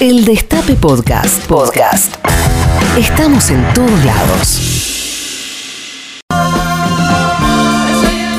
El Destape Podcast. Podcast. Estamos en todos lados.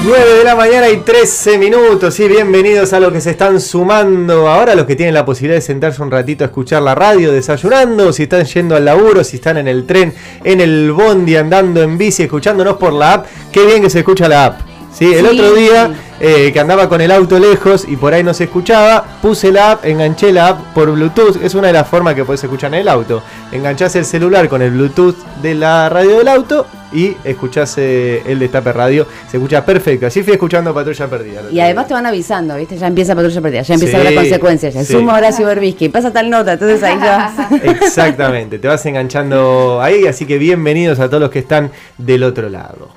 9 de la mañana y 13 minutos y bienvenidos a los que se están sumando ahora, los que tienen la posibilidad de sentarse un ratito a escuchar la radio desayunando, si están yendo al laburo, si están en el tren, en el bondi, andando en bici, escuchándonos por la app. Qué bien que se escucha la app. ¿sí? El Sí. otro día eh, que andaba con el auto lejos y por ahí no se escuchaba, puse la app, enganché la app por Bluetooth. Es una de las formas que puedes escuchar en el auto. Enganchás el celular con el Bluetooth de la radio del auto y escuchás eh, el Destape Radio. Se escucha perfecto. Así fui escuchando Patrulla Perdida. Y además te van avisando, ¿viste? Ya empieza Patrulla Perdida, ya empieza Sí, la consecuencia. Ya sí. sumo Horacio Berbisky, pasa tal nota, entonces ahí ya. Exactamente, te vas enganchando ahí, así que bienvenidos a todos los que están del otro lado.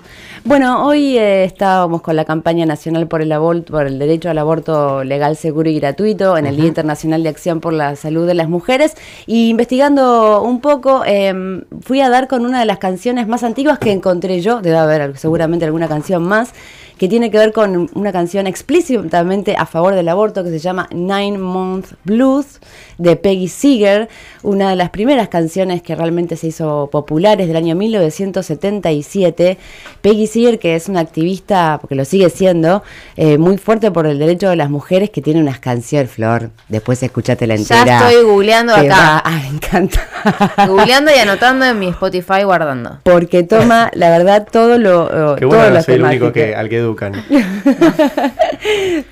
Bueno, hoy eh, estábamos con la campaña nacional por el aborto, por el derecho al aborto legal, seguro y gratuito en el Día Internacional de Acción por la Salud de las Mujeres. Y investigando un poco, eh, fui a dar con una de las canciones más antiguas que encontré yo, debe haber seguramente alguna canción más, que tiene que ver con una canción explícitamente a favor del aborto que se llama Nine Month Blues de Peggy Seeger, una de las primeras canciones que realmente se hizo populares del año 1977. Peggy Que es una activista, porque lo sigue siendo, eh, muy fuerte por el derecho de las mujeres, que tiene unas canciones, Flor, después escúchate la Ya entera. estoy googleando acá. va a encantar. Googleando y anotando en mi Spotify guardando. Porque toma, la verdad, todo lo. Qué bueno, no soy el único que, al que educan.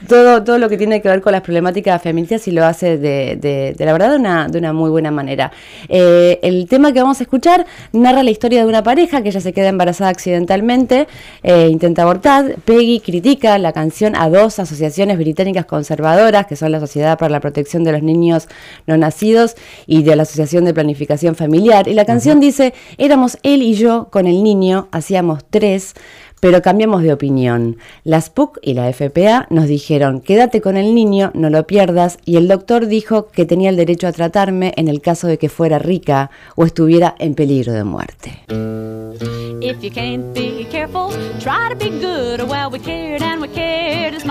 todo, todo lo que tiene que ver con las problemáticas feministas y lo hace de, de- de la verdad de una, de una muy buena manera. Eh, el tema que vamos a escuchar narra la historia de una pareja que ella se queda embarazada accidentalmente, eh, intenta abortar. Peggy critica la canción a dos asociaciones británicas conservadoras, que son la Sociedad para la Protección de los Niños No Nacidos y de la Asociación de Planificación Familiar. Y la canción dice, éramos él y yo con el niño, hacíamos tres, pero cambiamos de opinión. La SPUC y la FPA nos dijeron, quédate con el niño, no lo pierdas, y el doctor dijo que tenía el derecho a tratarme en el caso de que fuera rica o estuviera en peligro de muerte.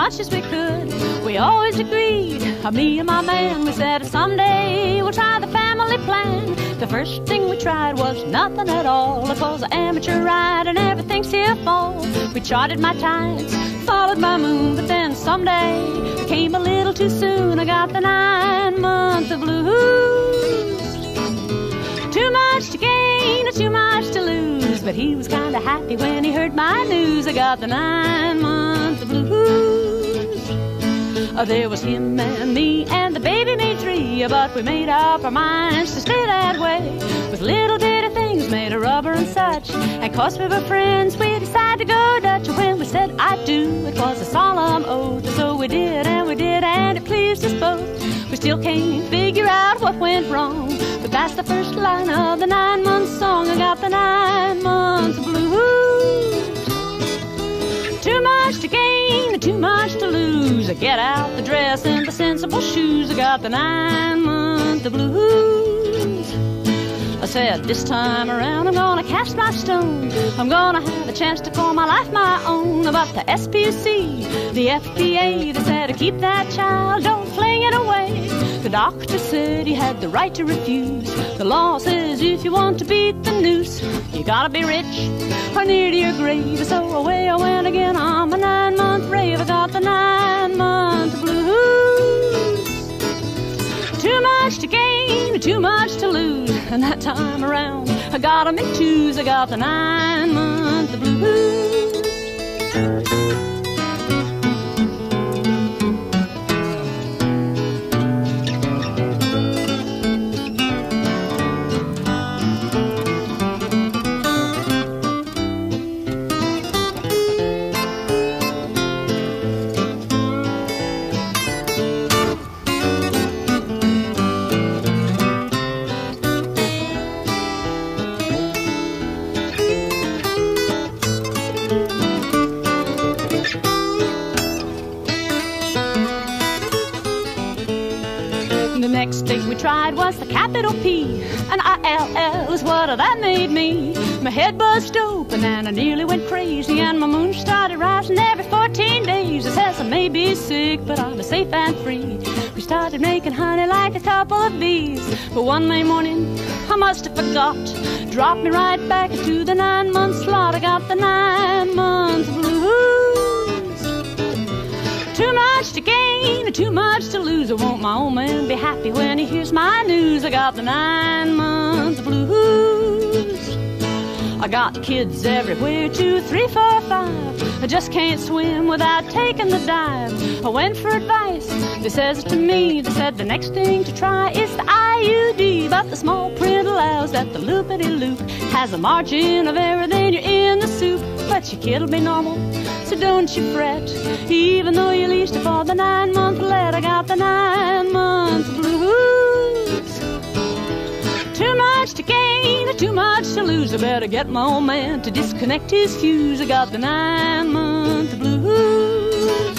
Much as we could. We always agreed, uh, me and my man, we said someday we'll try the family plan. The first thing we tried was nothing at all. It was an amateur ride and everything still fall. We charted my tides, followed my moon, but then someday came a little too soon. I got the nine month of blues. Too much to gain too much to lose. But he was kinda happy when he heard my news. I got the nine month blues. Uh, there was him and me and the baby made three. But we made up our minds to stay that way. With little bitty things made of rubber and such. And cause we were friends, we decided to go Dutch. And when we said I do, it was a solemn oath. So we did and we did and it pleased us both. We still can't figure out what went wrong. But that's the first line of the nine month song. I got the nine months blues. Too much to gain too much to lose. I get out the dress and the sensible shoes. I got the nine month blues. Said, this time around I'm gonna cast my stone. I'm gonna have a chance to call my life my own. But the SPC, the FPA, they said to keep that child, don't fling it away. The doctor said he had the right to refuse. The law says if you want to beat the noose, you gotta be rich or near to your grave. So away I went again much to gain, too much to lose. And that time around, I got 'em in twos. I got the nine tried was the capital P. And I-L-L is what that made me. My head buzzed open and I nearly went crazy. And my moon started rising every 14 days. It says I may be sick, but I'm safe and free. We started making honey like a couple of bees. But one May morning, I must have forgot. Dropped me right back into the nine month slot. I got the nine month blues. Too much to gain, and too much to lose. I want my old man be happy when he hears my news. I got the nine months blues. I got kids everywhere, two, three, four, five. I just can't swim without taking the dive. I went for advice. They says to me, they said the next thing to try is the IUD. But the small print allows that the loopity loop has a margin of error, then you're in the soup. But your kid'll be normal, so don't you fret. Even though you leased it for the nine month let, I got the nine month blues. Too much to gain, too much to lose. I better get my old man to disconnect his fuse. I got the nine month blues.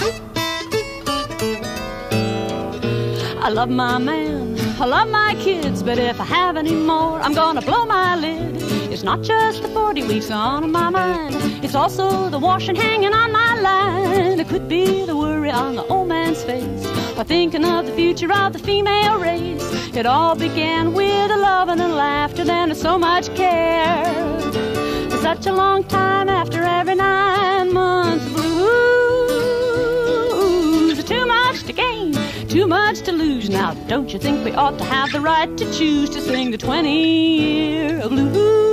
I love my man, I love my kids, but if I have any more, I'm gonna blow my lid. It's not just the 40 weeks on my mind, it's also the washing hanging on my line. It could be the worry on the old man's face, or thinking of the future of the female race. It all began with a love and a laughter, then so much care. For Such a long time after every nine months blues. Too much to gain, too much to lose. Now, don't you think we ought to have the right to choose to sing the 20 year blues?